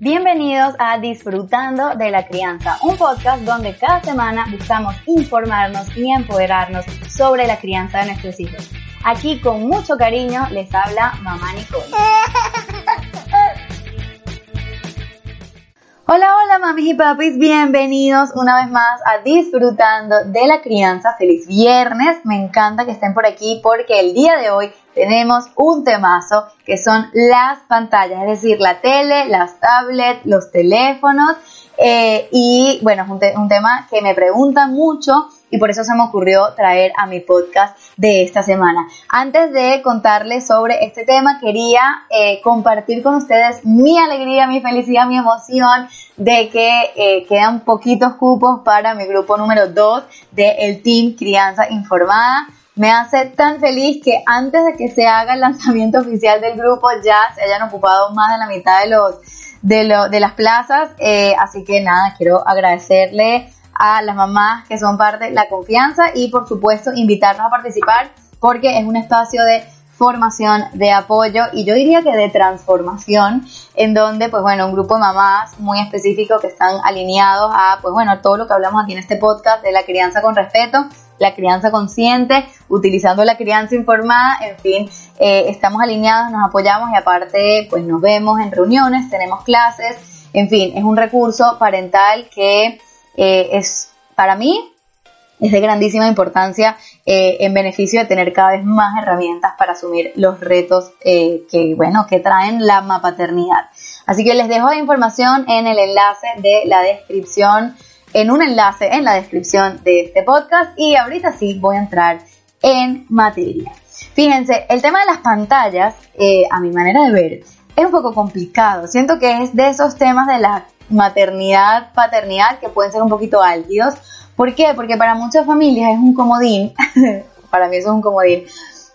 Bienvenidos a Disfrutando de la Crianza, un podcast donde cada semana buscamos informarnos y empoderarnos sobre la crianza de nuestros hijos. Aquí con mucho cariño les habla mamá Nicole. Hola, hola mamis y papis, bienvenidos una vez más a Disfrutando de la Crianza. Feliz viernes, me encanta que estén por aquí porque el día de hoy tenemos un temazo que son las pantallas, es decir, la tele, las tablets, los teléfonos eh, y bueno, es un, un tema que me preguntan mucho y por eso se me ocurrió traer a mi podcast de esta semana. Antes de contarles sobre este tema, quería eh, compartir con ustedes mi alegría, mi felicidad, mi emoción de que eh, quedan poquitos cupos para mi grupo número 2 del Team Crianza Informada. Me hace tan feliz que antes de que se haga el lanzamiento oficial del grupo ya se hayan ocupado más de la mitad de los de, lo, de las plazas. Eh, así que nada, quiero agradecerle a las mamás que son parte de la confianza y por supuesto invitarnos a participar porque es un espacio de formación, de apoyo y yo diría que de transformación, en donde, pues bueno, un grupo de mamás muy específico que están alineados a, pues bueno, todo lo que hablamos aquí en este podcast de la crianza con respeto, la crianza consciente, utilizando la crianza informada, en fin, eh, estamos alineados, nos apoyamos y aparte, pues nos vemos en reuniones, tenemos clases, en fin, es un recurso parental que eh, es para mí es de grandísima importancia eh, en beneficio de tener cada vez más herramientas para asumir los retos que, bueno, que traen la paternidad. Así que les dejo la información en el enlace de la descripción, en un enlace en la descripción de este podcast y ahorita sí voy a entrar en materia. Fíjense, el tema de las pantallas, a mi manera de ver, es un poco complicado. Siento que es de esos temas de la maternidad, paternidad que pueden ser un poquito álgidos. ¿Por qué? Porque para muchas familias es un comodín, para mí eso es un comodín,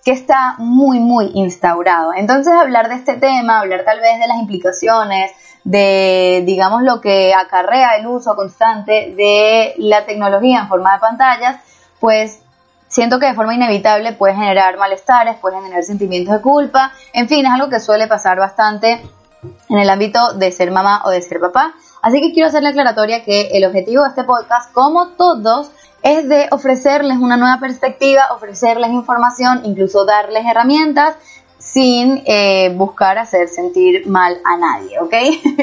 que está muy, muy instaurado. Entonces hablar de este tema, hablar tal vez de las implicaciones, de, digamos, lo que acarrea el uso constante de la tecnología en forma de pantallas, pues siento que de forma inevitable puede generar malestares, puede generar sentimientos de culpa, en fin, es algo que suele pasar bastante en el ámbito de ser mamá o de ser papá. Así que quiero hacer la aclaratoria que el objetivo de este podcast, como todos, es de ofrecerles una nueva perspectiva, ofrecerles información, incluso darles herramientas sin eh, buscar hacer sentir mal a nadie, ¿ok?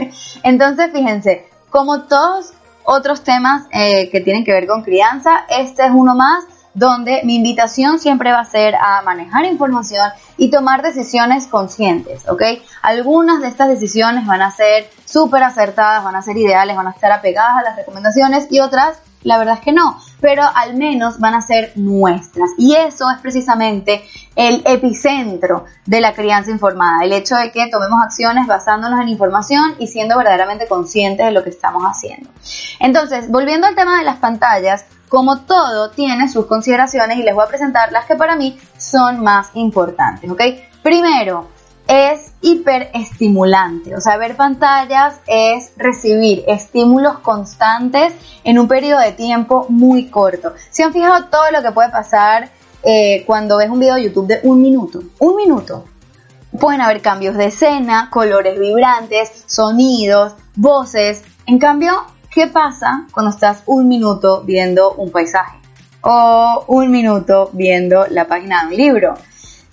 Entonces, fíjense, como todos otros temas eh, que tienen que ver con crianza, este es uno más donde mi invitación siempre va a ser a manejar información y tomar decisiones conscientes, ¿ok? Algunas de estas decisiones van a ser súper acertadas, van a ser ideales, van a estar apegadas a las recomendaciones y otras, la verdad es que no, pero al menos van a ser nuestras. Y eso es precisamente el epicentro de la crianza informada, el hecho de que tomemos acciones basándonos en información y siendo verdaderamente conscientes de lo que estamos haciendo. Entonces, volviendo al tema de las pantallas, como todo tiene sus consideraciones y les voy a presentar las que para mí son más importantes, ¿ok? Primero, es hiperestimulante, o sea, ver pantallas es recibir estímulos constantes en un periodo de tiempo muy corto. ¿Se han fijado todo lo que puede pasar eh, cuando ves un video de YouTube de un minuto? Un minuto. Pueden haber cambios de escena, colores vibrantes, sonidos, voces. En cambio, ¿Qué pasa cuando estás un minuto viendo un paisaje? O un minuto viendo la página de un libro.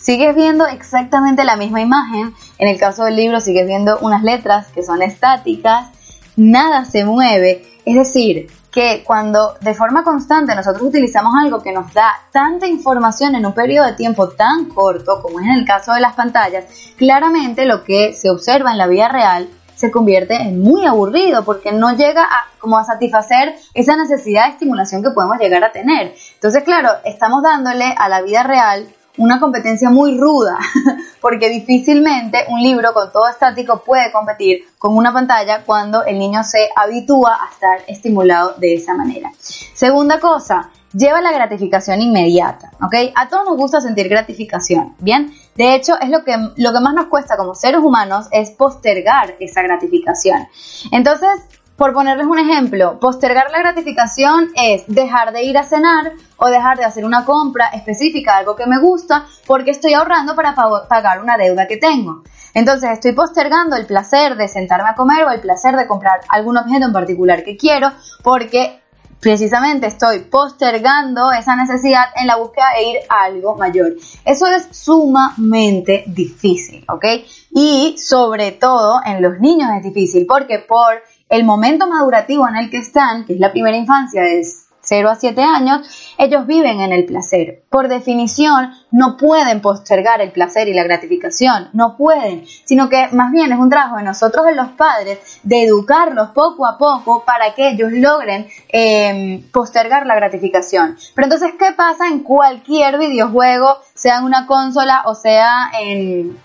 Sigues viendo exactamente la misma imagen. En el caso del libro sigues viendo unas letras que son estáticas. Nada se mueve. Es decir, que cuando de forma constante nosotros utilizamos algo que nos da tanta información en un periodo de tiempo tan corto como es en el caso de las pantallas, claramente lo que se observa en la vida real se convierte en muy aburrido porque no llega a como a satisfacer esa necesidad de estimulación que podemos llegar a tener. Entonces, claro, estamos dándole a la vida real una competencia muy ruda, porque difícilmente un libro con todo estático puede competir con una pantalla cuando el niño se habitúa a estar estimulado de esa manera. Segunda cosa, lleva la gratificación inmediata. A todos nos gusta sentir gratificación, ¿bien? De hecho, es lo que, lo que más nos cuesta como seres humanos es postergar esa gratificación. Entonces, por ponerles un ejemplo, postergar la gratificación es dejar de ir a cenar o dejar de hacer una compra específica algo que me gusta porque estoy ahorrando para pagar una deuda que tengo. Entonces estoy postergando el placer de sentarme a comer o el placer de comprar algún objeto en particular que quiero porque precisamente estoy postergando esa necesidad en la búsqueda de ir a algo mayor. Eso es sumamente difícil, ¿ok? Y sobre todo en los niños es difícil porque por el momento madurativo en el que están, que es la primera infancia, es 0 a 7 años, ellos viven en el placer. Por definición, no pueden postergar el placer y la gratificación, no pueden, sino que más bien es un trabajo de nosotros, de los padres, de educarlos poco a poco para que ellos logren em, postergar la gratificación. Pero entonces, ¿qué pasa en cualquier videojuego, sea en una consola o sea en,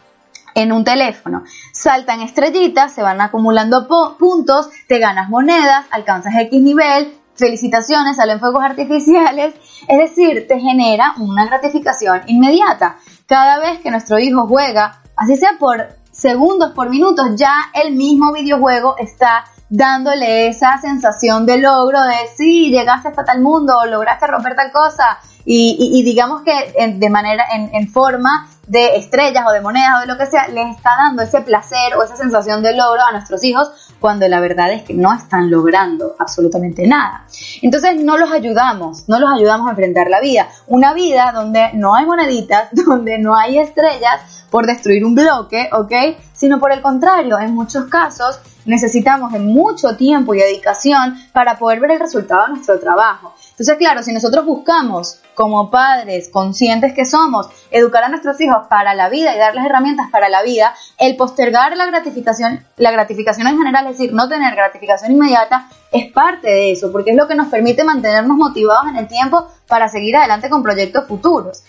en un teléfono. Saltan estrellitas, se van acumulando puntos, te ganas monedas, alcanzas X nivel, felicitaciones, salen fuegos artificiales, es decir, te genera una gratificación inmediata. Cada vez que nuestro hijo juega, así sea por segundos, por minutos, ya el mismo videojuego está dándole esa sensación de logro de sí, llegaste hasta tal mundo, lograste romper tal cosa, y, digamos que de manera, en, en, forma de estrellas o de monedas o de lo que sea, les está dando ese placer o esa sensación de logro a nuestros hijos cuando la verdad es que no están logrando absolutamente nada. Entonces no los ayudamos, no los ayudamos a enfrentar la vida. Una vida donde no hay moneditas, donde no hay estrellas por destruir un bloque, ¿ok? Sino por el contrario, en muchos casos necesitamos de mucho tiempo y dedicación para poder ver el resultado de nuestro trabajo. Entonces, claro, si nosotros buscamos como padres conscientes que somos, educar a nuestros hijos para la vida y darles herramientas para la vida, el postergar la gratificación, la gratificación en general, es decir, no tener gratificación inmediata, es parte de eso, porque es lo que nos permite mantenernos motivados en el tiempo para seguir adelante con proyectos futuros.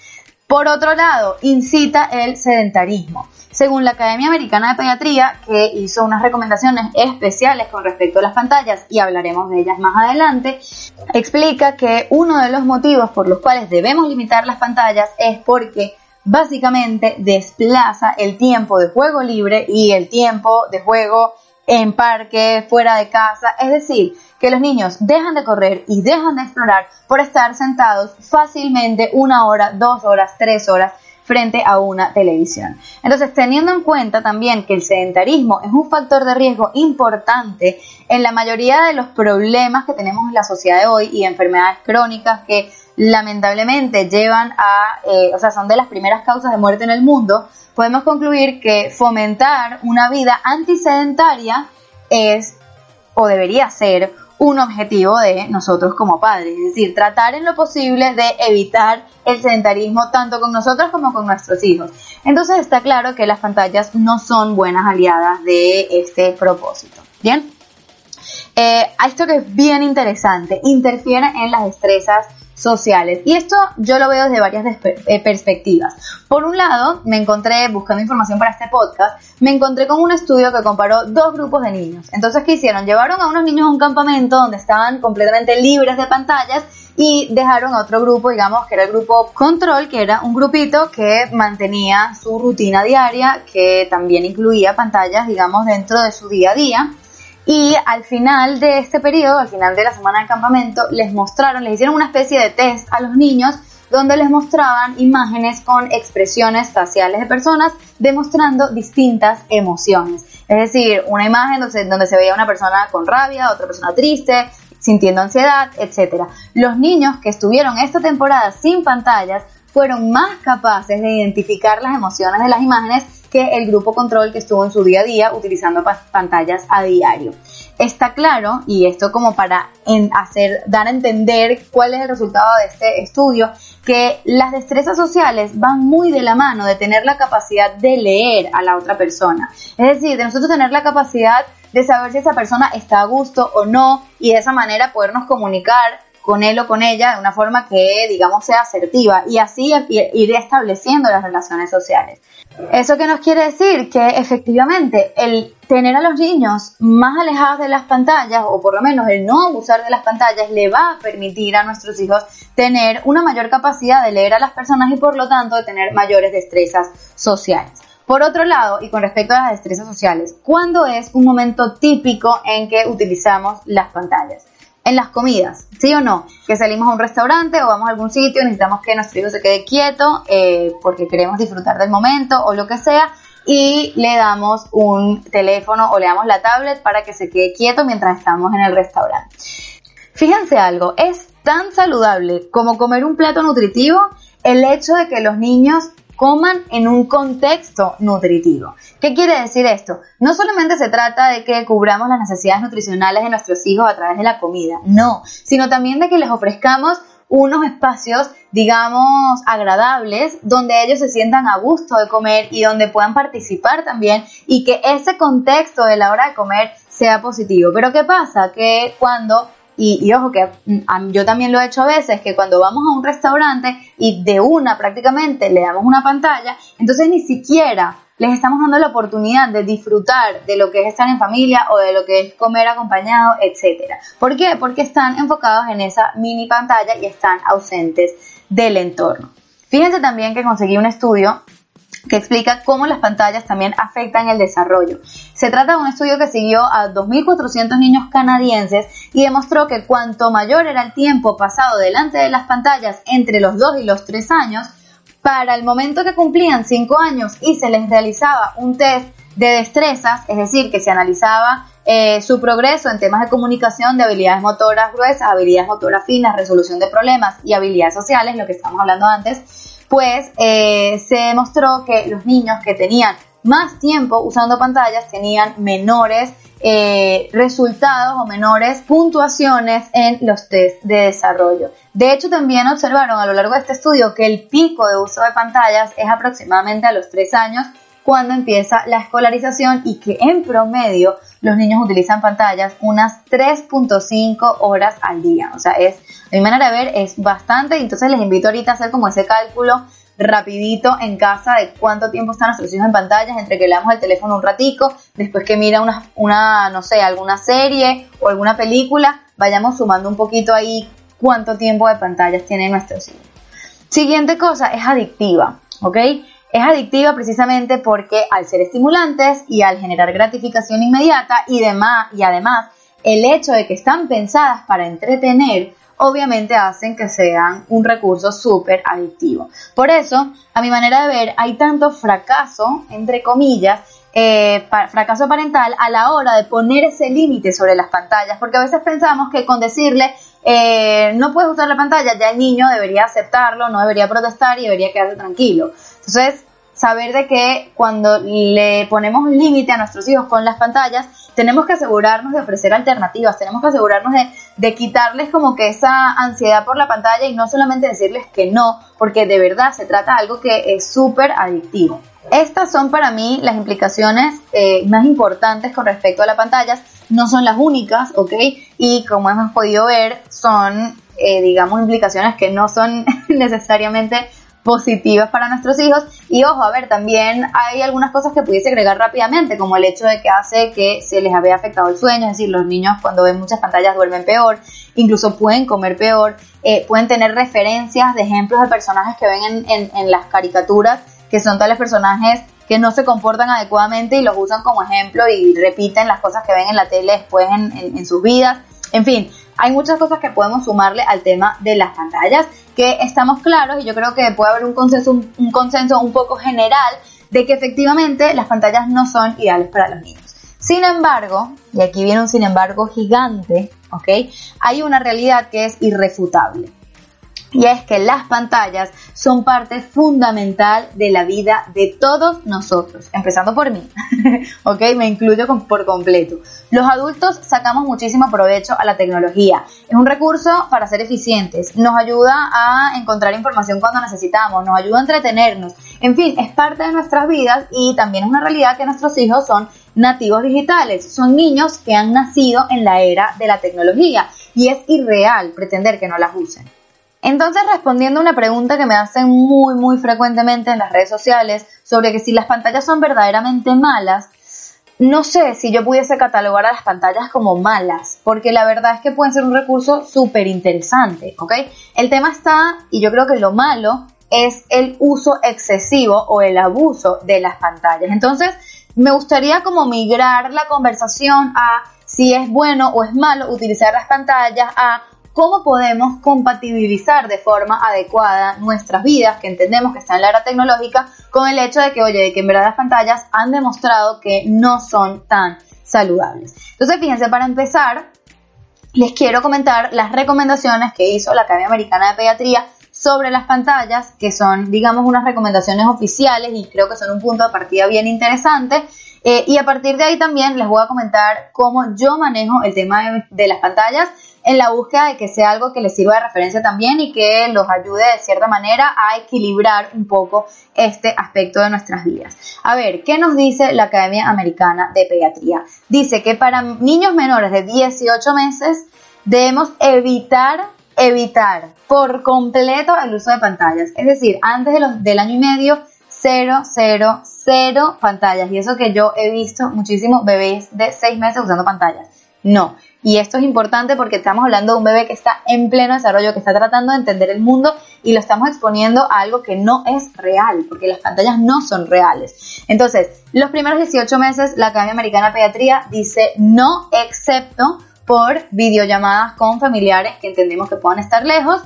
Por otro lado, incita el sedentarismo. Según la Academia Americana de Pediatría, que hizo unas recomendaciones especiales con respecto a las pantallas y hablaremos de ellas más adelante, explica que uno de los motivos por los cuales debemos limitar las pantallas es porque básicamente desplaza el tiempo de juego libre y el tiempo de juego en parque, fuera de casa, es decir, que los niños dejan de correr y dejan de explorar por estar sentados fácilmente una hora, dos horas, tres horas frente a una televisión. Entonces, teniendo en cuenta también que el sedentarismo es un factor de riesgo importante en la mayoría de los problemas que tenemos en la sociedad de hoy y enfermedades crónicas que lamentablemente llevan a, eh, o sea, son de las primeras causas de muerte en el mundo, podemos concluir que fomentar una vida antisedentaria es o debería ser un objetivo de nosotros como padres, es decir, tratar en lo posible de evitar el sedentarismo tanto con nosotros como con nuestros hijos. Entonces está claro que las pantallas no son buenas aliadas de este propósito. Bien, eh, esto que es bien interesante, interfiere en las destrezas sociales. Y esto yo lo veo desde varias eh, perspectivas. Por un lado, me encontré, buscando información para este podcast, me encontré con un estudio que comparó dos grupos de niños. Entonces, ¿qué hicieron? Llevaron a unos niños a un campamento donde estaban completamente libres de pantallas y dejaron a otro grupo, digamos, que era el grupo control, que era un grupito que mantenía su rutina diaria, que también incluía pantallas, digamos, dentro de su día a día. Y al final de este periodo, al final de la semana de campamento, les mostraron, les hicieron una especie de test a los niños donde les mostraban imágenes con expresiones faciales de personas demostrando distintas emociones. Es decir, una imagen donde, donde se veía una persona con rabia, otra persona triste, sintiendo ansiedad, etc. Los niños que estuvieron esta temporada sin pantallas fueron más capaces de identificar las emociones de las imágenes que el grupo control que estuvo en su día a día utilizando pantallas a diario. Está claro, y esto como para hacer, dar a entender cuál es el resultado de este estudio, que las destrezas sociales van muy de la mano de tener la capacidad de leer a la otra persona. Es decir, de nosotros tener la capacidad de saber si esa persona está a gusto o no y de esa manera podernos comunicar con él o con ella de una forma que, digamos, sea asertiva y así ir estableciendo las relaciones sociales. ¿Eso qué nos quiere decir? Que efectivamente el tener a los niños más alejados de las pantallas o por lo menos el no abusar de las pantallas le va a permitir a nuestros hijos tener una mayor capacidad de leer a las personas y por lo tanto de tener mayores destrezas sociales. Por otro lado, y con respecto a las destrezas sociales, ¿cuándo es un momento típico en que utilizamos las pantallas? En las comidas, ¿sí o no? Que salimos a un restaurante o vamos a algún sitio, necesitamos que nuestro hijo se quede quieto eh, porque queremos disfrutar del momento o lo que sea. y le damos un teléfono o le damos la tablet para que se quede quieto mientras estamos en el restaurante. Fíjense algo, es tan saludable como comer un plato nutritivo el hecho de que los niños coman en un contexto nutritivo. ¿Qué quiere decir esto? No solamente se trata de que cubramos las necesidades nutricionales de nuestros hijos a través de la comida, no, sino también de que les ofrezcamos unos espacios, digamos, agradables, donde ellos se sientan a gusto de comer y donde puedan participar también y que ese contexto de la hora de comer sea positivo. Pero ¿qué pasa? Que cuando y, ojo que mm, yo también lo he hecho a veces, que cuando vamos a un restaurante y de una prácticamente le damos una pantalla, entonces ni siquiera les estamos dando la oportunidad de disfrutar de lo que es estar en familia o de lo que es comer acompañado, etc. ¿Por qué? Porque están enfocados en esa mini pantalla y están ausentes del entorno. Fíjense también que conseguí un estudio que explica cómo las pantallas también afectan el desarrollo. Se trata de un estudio que siguió a 2.400 niños canadienses y demostró que cuanto mayor era el tiempo pasado delante de las pantallas entre los 2 y los 3 años, para el momento que cumplían 5 años y se les realizaba un test de destrezas, es decir, que se analizaba eh, su progreso en temas de comunicación, de habilidades motoras gruesas, habilidades motoras finas, resolución de problemas y habilidades sociales, lo que estamos hablando antes, pues eh, se demostró que los niños que tenían más tiempo usando pantallas tenían menores eh, resultados o menores puntuaciones en los test de desarrollo. De hecho, también observaron a lo largo de este estudio que el pico de uso de pantallas es aproximadamente a los 3 años cuando empieza la escolarización y que en promedio los niños utilizan pantallas unas 3.5 horas al día. O sea, es, a mi manera de ver, es bastante. Entonces les invito ahorita a hacer como ese cálculo rapidito en casa de cuánto tiempo están nuestros hijos en pantallas, entre que le damos el teléfono un ratico, después que mira una, una, no sé, alguna serie o alguna película, vayamos sumando un poquito ahí cuánto tiempo de pantallas tienen nuestros hijos. Siguiente cosa, es adictiva, ¿ok? Es adictiva precisamente porque al ser estimulantes y al generar gratificación inmediata y, demás, y además el hecho de que están pensadas para entretener, obviamente hacen que sean un recurso súper adictivo. Por eso, a mi manera de ver, hay tanto fracaso, entre comillas, eh, fracaso parental a la hora de poner ese límite sobre las pantallas, porque a veces pensamos que con decirle eh, no puedes usar la pantalla, ya el niño debería aceptarlo, no debería protestar y debería quedarse tranquilo. Entonces, saber de que cuando le ponemos límite a nuestros hijos con las pantallas, tenemos que asegurarnos de ofrecer alternativas, tenemos que asegurarnos de, quitarles como que esa ansiedad por la pantalla y no solamente decirles que no, porque de verdad se trata de algo que es súper adictivo. Estas son para mí las implicaciones eh, más importantes con respecto a las pantallas, no son las únicas, ¿ok? Y como hemos podido ver, son, eh, digamos, implicaciones que no son necesariamente positivas para nuestros hijos. Y ojo, a ver, también hay algunas cosas que pudiese agregar rápidamente, como el hecho de que hace que se les había afectado el sueño, es decir, los niños cuando ven muchas pantallas duermen peor, incluso pueden comer peor, eh, pueden tener referencias de ejemplos de personajes que ven en, las caricaturas, que son tales personajes que no se comportan adecuadamente y los usan como ejemplo y repiten las cosas que ven en la tele después en, en sus vidas. En fin, hay muchas cosas que podemos sumarle al tema de las pantallas, que estamos claros y yo creo que puede haber un consenso, un, consenso un poco general de que efectivamente las pantallas no son ideales para los niños. Sin embargo, y aquí viene un sin embargo gigante, ¿ok? Hay una realidad que es irrefutable y es que las pantallas son parte fundamental de la vida de todos nosotros, empezando por mí, ¿ok? Me incluyo por completo. Los adultos sacamos muchísimo provecho a la tecnología. Es un recurso para ser eficientes, nos ayuda a encontrar información cuando necesitamos, nos ayuda a entretenernos, en fin, es parte de nuestras vidas y también es una realidad que nuestros hijos son nativos digitales, son niños que han nacido en la era de la tecnología y es irreal pretender que no las usen. Entonces, respondiendo a una pregunta que me hacen muy, muy frecuentemente en las redes sociales sobre que si las pantallas son verdaderamente malas, no sé si yo pudiese catalogar a las pantallas como malas, porque la verdad es que pueden ser un recurso súper interesante, ¿ok? El tema está, y yo creo que lo malo es el uso excesivo o el abuso de las pantallas. Entonces, me gustaría como migrar la conversación a si es bueno o es malo utilizar las pantallas, a cómo podemos compatibilizar de forma adecuada nuestras vidas, que entendemos que está en la era tecnológica, con el hecho de que, oye, que en verdad las pantallas han demostrado que no son tan saludables. Entonces, fíjense, para empezar, les quiero comentar las recomendaciones que hizo la Academia Americana de Pediatría sobre las pantallas, que son, digamos, unas recomendaciones oficiales y creo que son un punto de partida bien interesante. Eh, y a partir de ahí también les voy a comentar cómo yo manejo el tema de, las pantallas en la búsqueda de que sea algo que les sirva de referencia también y que los ayude de cierta manera a equilibrar un poco este aspecto de nuestras vidas. A ver, ¿qué nos dice la Academia Americana de Pediatría? Dice que para niños menores de 18 meses debemos evitar evitar por completo el uso de pantallas. Es decir, antes de los, del año y medio, cero, cero, cero pantallas. Y eso que yo he visto muchísimos bebés de seis meses usando pantallas. No. Y esto es importante porque estamos hablando de un bebé que está en pleno desarrollo, que está tratando de entender el mundo y lo estamos exponiendo a algo que no es real, porque las pantallas no son reales. Entonces, los primeros 18 meses, la Academia Americana de Pediatría dice no, excepto por videollamadas con familiares que entendemos que puedan estar lejos.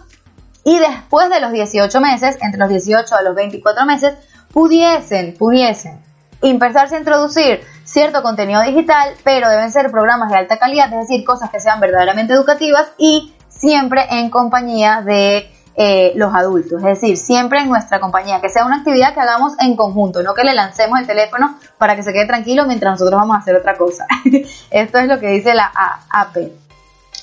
Y después de los 18 meses, entre los 18 a los 24 meses, pudiesen, pudiesen empezarse a introducir cierto contenido digital, pero deben ser programas de alta calidad, es decir, cosas que sean verdaderamente educativas y siempre en compañía de eh, los adultos, es decir, siempre en nuestra compañía, que sea una actividad que hagamos en conjunto, no que le lancemos el teléfono para que se quede tranquilo mientras nosotros vamos a hacer otra cosa. Esto es lo que dice la AP.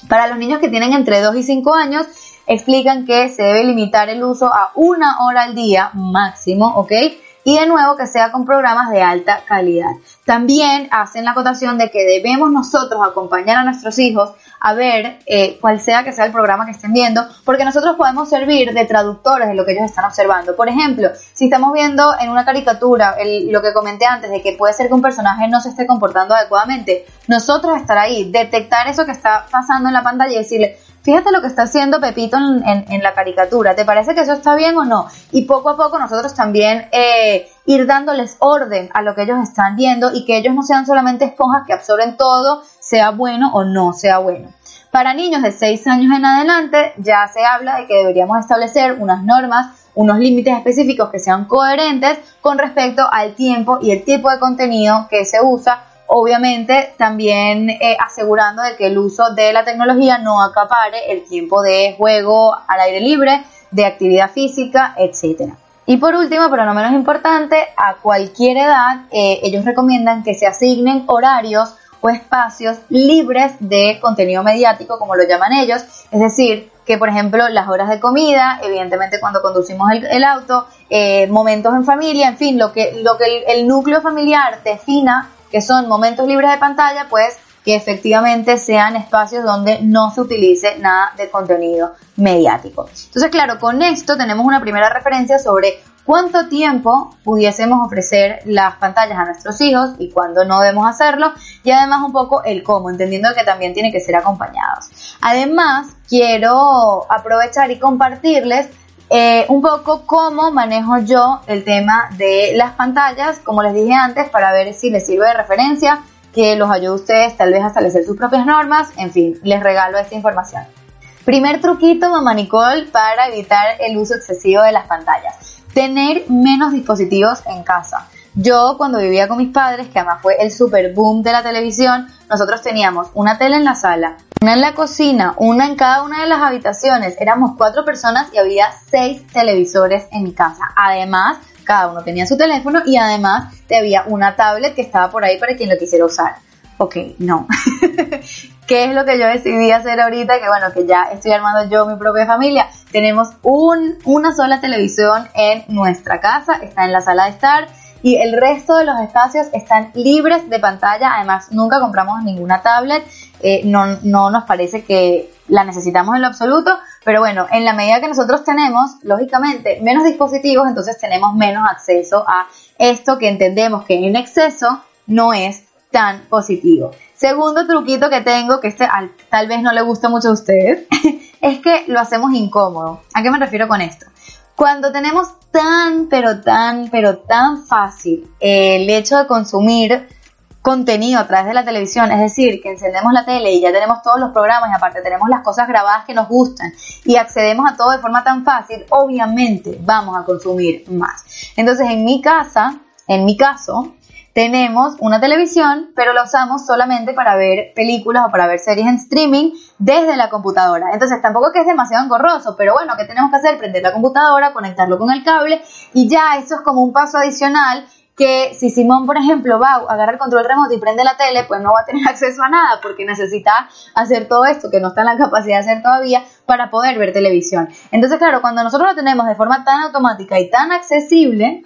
Para los niños que tienen entre 2 y 5 años, explican que se debe limitar el uso a una hora al día máximo, ¿ok? Y de nuevo que sea con programas de alta calidad. También hacen la acotación de que debemos nosotros acompañar a nuestros hijos a ver eh, cuál sea que sea el programa que estén viendo, porque nosotros podemos servir de traductores de lo que ellos están observando. Por ejemplo, si estamos viendo en una caricatura lo que comenté antes de que puede ser que un personaje no se esté comportando adecuadamente, nosotros estar ahí, detectar eso que está pasando en la pantalla y decirle, fíjate lo que está haciendo Pepito en, la caricatura, ¿te parece que eso está bien o no? Y poco a poco nosotros también eh, ir dándoles orden a lo que ellos están viendo y que ellos no sean solamente esponjas que absorben todo, sea bueno o no sea bueno. Para niños de 6 años en adelante ya se habla de que deberíamos establecer unas normas, unos límites específicos que sean coherentes con respecto al tiempo y el tipo de contenido que se usa obviamente también eh, asegurando de que el uso de la tecnología no acapare el tiempo de juego al aire libre, de actividad física, etc. Y por último, pero no menos importante, a cualquier edad eh, ellos recomiendan que se asignen horarios o espacios libres de contenido mediático, como lo llaman ellos, es decir, que por ejemplo las horas de comida, evidentemente cuando conducimos el, auto, eh, momentos en familia, en fin, lo que, lo que el núcleo familiar defina que son momentos libres de pantalla, pues que efectivamente sean espacios donde no se utilice nada de contenido mediático. Entonces, claro, con esto tenemos una primera referencia sobre cuánto tiempo pudiésemos ofrecer las pantallas a nuestros hijos y cuándo no debemos hacerlo y además un poco el cómo, entendiendo que también tiene que ser acompañados. Además, quiero aprovechar y compartirles eh, un poco cómo manejo yo el tema de las pantallas, como les dije antes, para ver si les sirve de referencia, que los ayude a ustedes tal vez a establecer sus propias normas, en fin, les regalo esta información. Primer truquito, mamá Nicole, para evitar el uso excesivo de las pantallas. Tener menos dispositivos en casa. Yo cuando vivía con mis padres, que además fue el super boom de la televisión, nosotros teníamos una tele en la sala, una en la cocina, una en cada una de las habitaciones. Éramos cuatro personas y había seis televisores en mi casa. Además, cada uno tenía su teléfono y además había una tablet que estaba por ahí para quien lo quisiera usar. Ok, no. ¿Qué es lo que yo decidí hacer ahorita? Que bueno, que ya estoy armando yo mi propia familia. Tenemos un, una sola televisión en nuestra casa, está en la sala de estar y el resto de los espacios están libres de pantalla. Además, nunca compramos ninguna tablet. Eh, no, no nos parece que la necesitamos en lo absoluto, pero bueno, en la medida que nosotros tenemos, lógicamente, menos dispositivos, entonces tenemos menos acceso a esto que entendemos que en exceso no es tan positivo. Segundo truquito que tengo, que este tal vez no le gusta mucho a ustedes, es que lo hacemos incómodo. ¿A qué me refiero con esto? Cuando tenemos tan, pero tan, pero tan fácil el hecho de consumir contenido a través de la televisión, es decir, que encendemos la tele y ya tenemos todos los programas y aparte tenemos las cosas grabadas que nos gustan y accedemos a todo de forma tan fácil, obviamente vamos a consumir más. Entonces, en mi casa, en mi caso, tenemos una televisión, pero la usamos solamente para ver películas o para ver series en streaming desde la computadora. Entonces tampoco que es demasiado engorroso, pero bueno, ¿qué tenemos que hacer? Prender la computadora, conectarlo con el cable y ya eso es como un paso adicional que si Simón, por ejemplo, va a agarrar el control remoto y prende la tele, pues no va a tener acceso a nada porque necesita hacer todo esto que no está en la capacidad de hacer todavía para poder ver televisión. Entonces, claro, cuando nosotros lo tenemos de forma tan automática y tan accesible,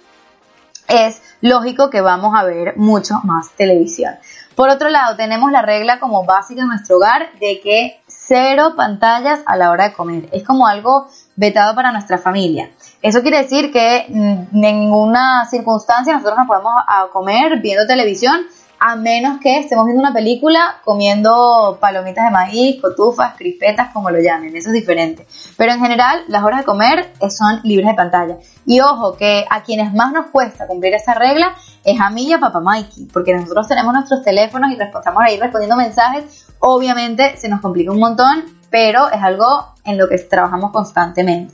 es lógico que vamos a ver mucho más televisión. Por otro lado, tenemos la regla como básica en nuestro hogar de que cero pantallas a la hora de comer. Es como algo vetado para nuestra familia. Eso quiere decir que en ninguna circunstancia nosotros nos podemos comer viendo televisión a menos que estemos viendo una película comiendo palomitas de maíz, cotufas, crispetas, como lo llamen, eso es diferente. Pero en general, las horas de comer son libres de pantalla. Y ojo, que a quienes más nos cuesta cumplir esa regla es a mí y a papá Mikey, porque nosotros tenemos nuestros teléfonos y estamos ahí respondiendo mensajes. Obviamente se nos complica un montón, pero es algo en lo que trabajamos constantemente.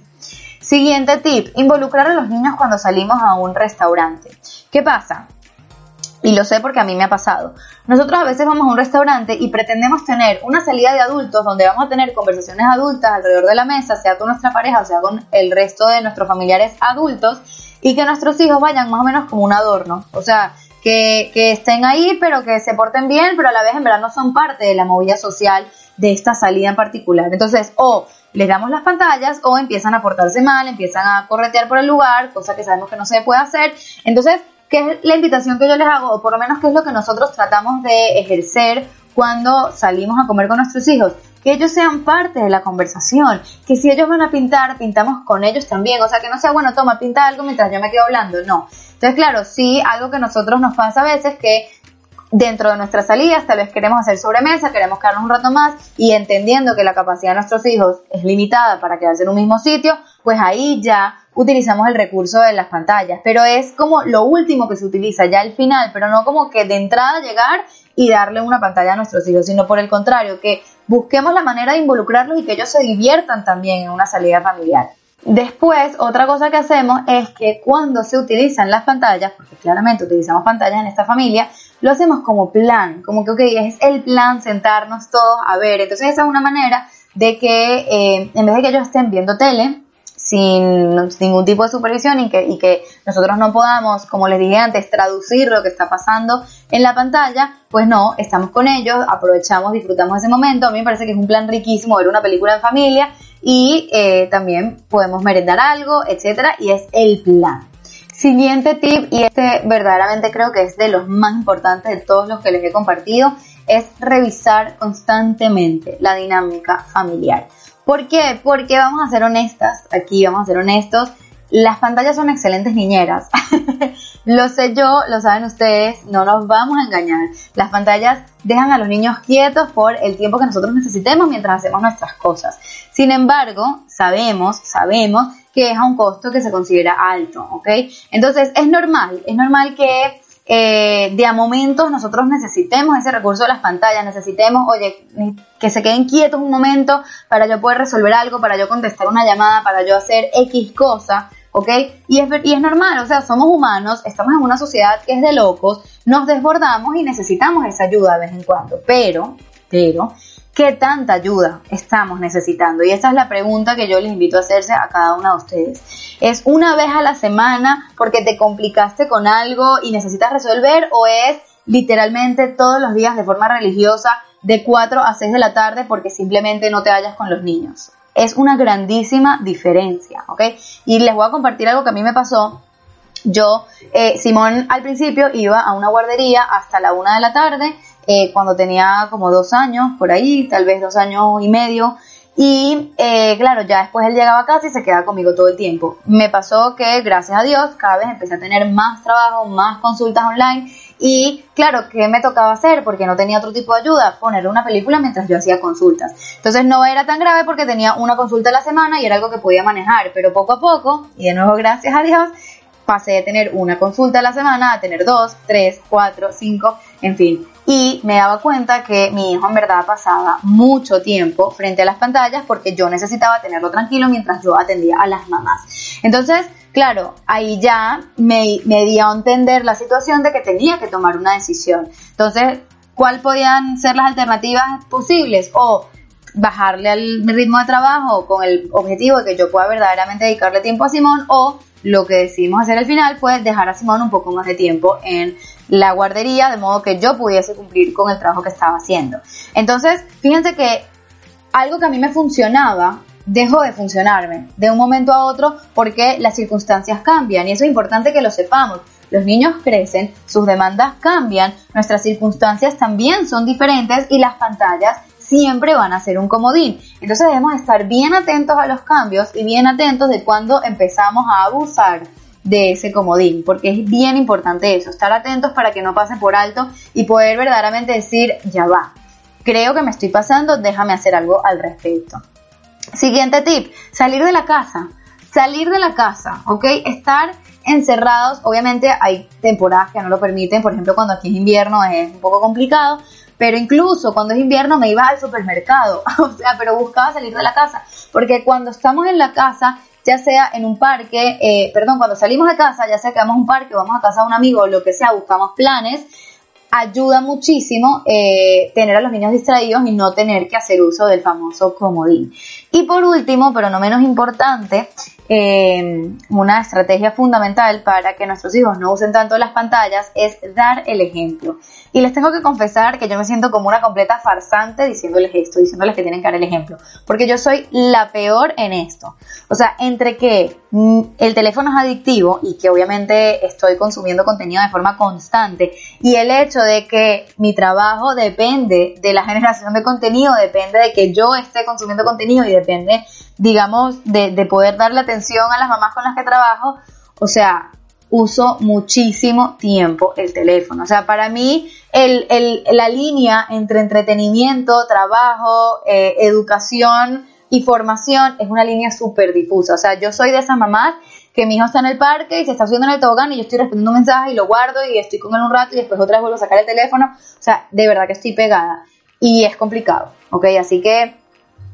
Siguiente tip, involucrar a los niños cuando salimos a un restaurante. ¿Qué pasa? Y lo sé porque a mí me ha pasado. Nosotros a veces vamos a un restaurante y pretendemos tener una salida de adultos donde vamos a tener conversaciones adultas alrededor de la mesa, sea con nuestra pareja o sea con el resto de nuestros familiares adultos, y que nuestros hijos vayan más o menos como un adorno. O sea, que, que estén ahí, pero que se porten bien, pero a la vez en verdad no son parte de la movida social de esta salida en particular. Entonces, o les damos las pantallas o empiezan a portarse mal, empiezan a corretear por el lugar, cosa que sabemos que no se puede hacer. Entonces, ¿qué es la invitación que yo les hago? O por lo menos, ¿qué es lo que nosotros tratamos de ejercer cuando salimos a comer con nuestros hijos? Que ellos sean parte de la conversación, que si ellos van a pintar, pintamos con ellos también, o sea, que no sea, bueno, toma, pinta algo mientras yo me quedo hablando, no. Entonces, claro, sí, algo que a nosotros nos pasa a veces que dentro de nuestras salidas tal vez queremos hacer sobremesa, queremos quedarnos un rato más y entendiendo que la capacidad de nuestros hijos es limitada para quedarse en un mismo sitio, pues ahí ya utilizamos el recurso de las pantallas, pero es como lo último que se utiliza, ya al final, pero no como que de entrada llegar y darle una pantalla a nuestros hijos, sino por el contrario, que busquemos la manera de involucrarlos y que ellos se diviertan también en una salida familiar. Después, otra cosa que hacemos es que cuando se utilizan las pantallas, porque claramente utilizamos pantallas en esta familia, lo hacemos como plan, como que, ok, es el plan sentarnos todos a ver. Entonces esa es una manera de que eh, en vez de que ellos estén viendo tele, sin ningún tipo de supervisión y que, nosotros no podamos, como les dije antes, traducir lo que está pasando en la pantalla, pues no, estamos con ellos, aprovechamos, disfrutamos ese momento. A mí me parece que es un plan riquísimo ver una película en familia y eh, también podemos merendar algo, etcétera, y es el plan. Siguiente tip, y este verdaderamente creo que es de los más importantes de todos los que les he compartido, es revisar constantemente la dinámica familiar. ¿Por qué? Porque vamos a ser honestas, aquí vamos a ser honestos, las pantallas son excelentes niñeras. lo sé yo, lo saben ustedes, no nos vamos a engañar. Las pantallas dejan a los niños quietos por el tiempo que nosotros necesitemos mientras hacemos nuestras cosas. Sin embargo, sabemos, sabemos que es a un costo que se considera alto, ¿ok? Entonces es normal, es normal que eh, de a momentos nosotros necesitemos ese recurso de las pantallas, necesitemos, oye, que se queden quietos un momento para yo poder resolver algo, para yo contestar una llamada, para yo hacer X cosa, ¿ok? Y es, y es normal, o sea, somos humanos, estamos en una sociedad que es de locos, nos desbordamos y necesitamos esa ayuda de vez en cuando, pero, pero, ¿Qué tanta ayuda estamos necesitando? Y esa es la pregunta que yo les invito a hacerse a cada una de ustedes. ¿Es una vez a la semana porque te complicaste con algo y necesitas resolver o es literalmente todos los días de forma religiosa de 4 a 6 de la tarde porque simplemente no te hallas con los niños? Es una grandísima diferencia, ¿ok? Y les voy a compartir algo que a mí me pasó yo, eh, Simón al principio iba a una guardería hasta la una de la tarde eh, cuando tenía como dos años, por ahí, tal vez dos años y medio. Y eh, claro, ya después él llegaba a casa y se quedaba conmigo todo el tiempo. Me pasó que, gracias a Dios, cada vez empecé a tener más trabajo, más consultas online. Y claro, ¿qué me tocaba hacer? Porque no tenía otro tipo de ayuda, poner una película mientras yo hacía consultas. Entonces no era tan grave porque tenía una consulta a la semana y era algo que podía manejar, pero poco a poco, y de nuevo gracias a Dios, pasé de tener una consulta a la semana a tener dos, tres, cuatro, cinco. en fin. Y me daba cuenta que mi hijo en verdad pasaba mucho tiempo frente a las pantallas porque yo necesitaba tenerlo tranquilo mientras yo atendía a las mamás. Entonces, claro, ahí ya me, me dio a entender la situación de que tenía que tomar una decisión. Entonces, ¿cuál podían ser las alternativas posibles? O bajarle al ritmo de trabajo con el objetivo de que yo pueda verdaderamente dedicarle tiempo a Simón o lo que decidimos hacer al final fue dejar a Simón un poco más de tiempo en la guardería de modo que yo pudiese cumplir con el trabajo que estaba haciendo. Entonces, fíjense que algo que a mí me funcionaba dejó de funcionarme de un momento a otro porque las circunstancias cambian y eso es importante que lo sepamos. Los niños crecen, sus demandas cambian, nuestras circunstancias también son diferentes y las pantallas siempre van a ser un comodín. Entonces debemos estar bien atentos a los cambios y bien atentos de cuando empezamos a abusar de ese comodín, porque es bien importante eso, estar atentos para que no pase por alto y poder verdaderamente decir, ya va, creo que me estoy pasando, déjame hacer algo al respecto. Siguiente tip, salir de la casa, salir de la casa, ¿ok? Estar encerrados, obviamente hay temporadas que no lo permiten, por ejemplo cuando aquí es invierno es un poco complicado, pero incluso cuando es invierno me iba al supermercado, o sea, pero buscaba salir de la casa, porque cuando estamos en la casa, ya sea en un parque, eh, perdón, cuando salimos de casa, ya sea que vamos a un parque, vamos a casa de un amigo lo que sea, buscamos planes, ayuda muchísimo eh, tener a los niños distraídos y no tener que hacer uso del famoso comodín. Y por último, pero no menos importante, eh, una estrategia fundamental para que nuestros hijos no usen tanto las pantallas es dar el ejemplo. Y les tengo que confesar que yo me siento como una completa farsante diciéndoles esto, diciéndoles que tienen que dar el ejemplo. Porque yo soy la peor en esto. O sea, entre que mm, el teléfono es adictivo y que obviamente estoy consumiendo contenido de forma constante y el hecho de que mi trabajo depende de la generación de contenido, depende de que yo esté consumiendo contenido y depende, digamos, de, de poder darle atención a las mamás con las que trabajo. O sea, uso muchísimo tiempo el teléfono. O sea, para mí la línea entre entretenimiento, trabajo, eh, educación y formación es una línea súper difusa. O sea, yo soy de esas mamás que mi hijo está en el parque y se está subiendo en el tobogán y yo estoy respondiendo un mensaje y lo guardo y estoy con él un rato y después otra vez vuelvo a sacar el teléfono. O sea, de verdad que estoy pegada y es complicado, ¿ok? Así que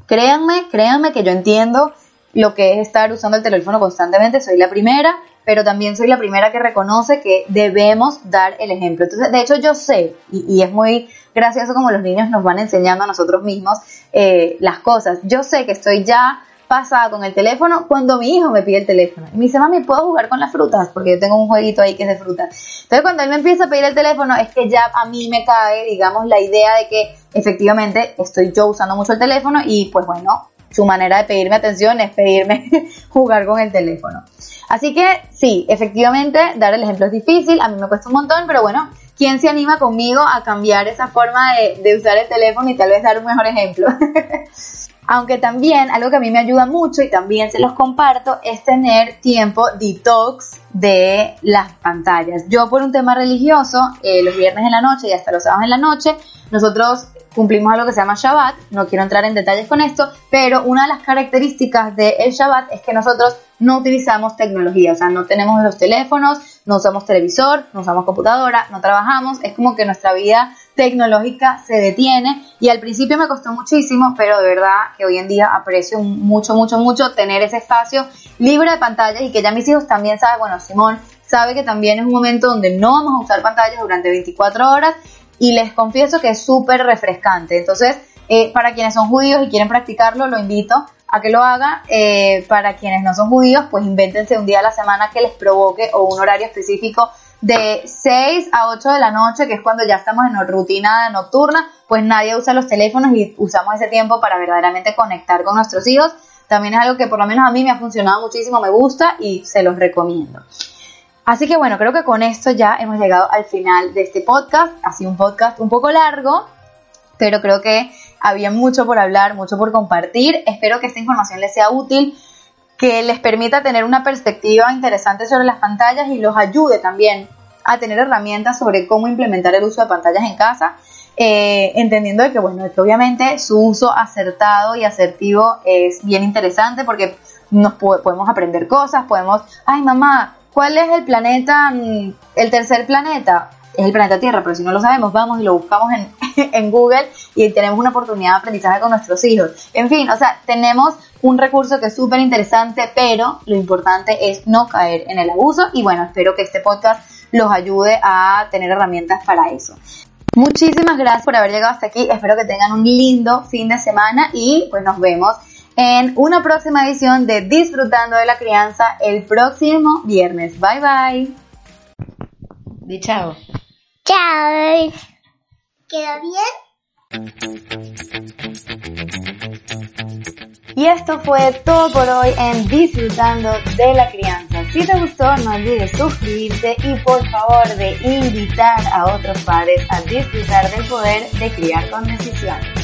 créanme, créanme que yo entiendo lo que es estar usando el teléfono constantemente, soy la primera, pero también soy la primera que reconoce que debemos dar el ejemplo. Entonces, de hecho, yo sé, y, es muy gracioso como los niños nos van enseñando a nosotros mismos eh, las cosas. Yo sé que estoy ya pasada con el teléfono cuando mi hijo me pide el teléfono. Y me dice, mami, ¿puedo jugar con las frutas? Porque yo tengo un jueguito ahí que es de frutas. Entonces, cuando él me empieza a pedir el teléfono, es que ya a mí me cae, digamos, la idea de que efectivamente estoy yo usando mucho el teléfono y pues bueno, su manera de pedirme atención es pedirme jugar con el teléfono. Así que sí, efectivamente, dar el ejemplo es difícil, a mí me cuesta un montón, pero bueno, ¿quién se anima conmigo a cambiar esa forma de, usar el teléfono y tal vez dar un mejor ejemplo? Aunque también algo que a mí me ayuda mucho y también se los comparto es tener tiempo detox de las pantallas. Yo por un tema religioso, eh, los viernes en la noche y hasta los sábados en la noche, nosotros cumplimos algo que se llama Shabbat, no quiero entrar en detalles con esto, pero una de las características del el Shabbat es que nosotros no utilizamos tecnología, o sea, no tenemos los teléfonos, no usamos televisor, no usamos computadora, no trabajamos, es como que nuestra vida tecnológica se detiene. Y al principio me costó muchísimo, pero de verdad que hoy en día aprecio mucho, mucho, mucho tener ese espacio libre de pantallas y que ya mis hijos también saben, bueno, Simón sabe que también es un momento donde no vamos a usar pantallas durante 24 horas y les confieso que es súper refrescante. Entonces, eh, para quienes son judíos y quieren practicarlo, lo invito a que lo hagan. Eh, para quienes no son judíos, pues invéntense un día a la semana que les provoque o un horario específico de 6 a 8 de la noche, que es cuando ya estamos en rutina nocturna, pues nadie usa los teléfonos y usamos ese tiempo para verdaderamente conectar con nuestros hijos. También es algo que por lo menos a mí me ha funcionado muchísimo, me gusta y se los recomiendo. Así que bueno, creo que con esto ya hemos llegado al final de este podcast. Ha sido un podcast un poco largo, pero creo que había mucho por hablar, mucho por compartir. Espero que esta información les sea útil, que les permita tener una perspectiva interesante sobre las pantallas y los ayude también a tener herramientas sobre cómo implementar el uso de pantallas en casa. Eh, entendiendo que bueno, que obviamente su uso acertado y asertivo es bien interesante porque nos podemos aprender cosas, podemos, ay mamá, ¿Cuál es el planeta, mm, el tercer planeta? es el planeta Tierra, pero si no lo sabemos, vamos y lo buscamos en, en Google y tenemos una oportunidad de aprendizaje con nuestros hijos. En fin, o sea, tenemos un recurso que es súper interesante, pero lo importante es no caer en el abuso y bueno, espero que este podcast los ayude a tener herramientas para eso. Muchísimas gracias por haber llegado hasta aquí, espero que tengan un lindo fin de semana y pues nos vemos en una próxima edición de Disfrutando de la Crianza el próximo viernes. Bye bye. Di chao. Chao. ¿Quedó bien? Y esto fue todo por hoy en Disfrutando de la Crianza. Si te gustó, no olvides suscribirte y por favor de invitar a otros padres a disfrutar del poder de criar con decisión.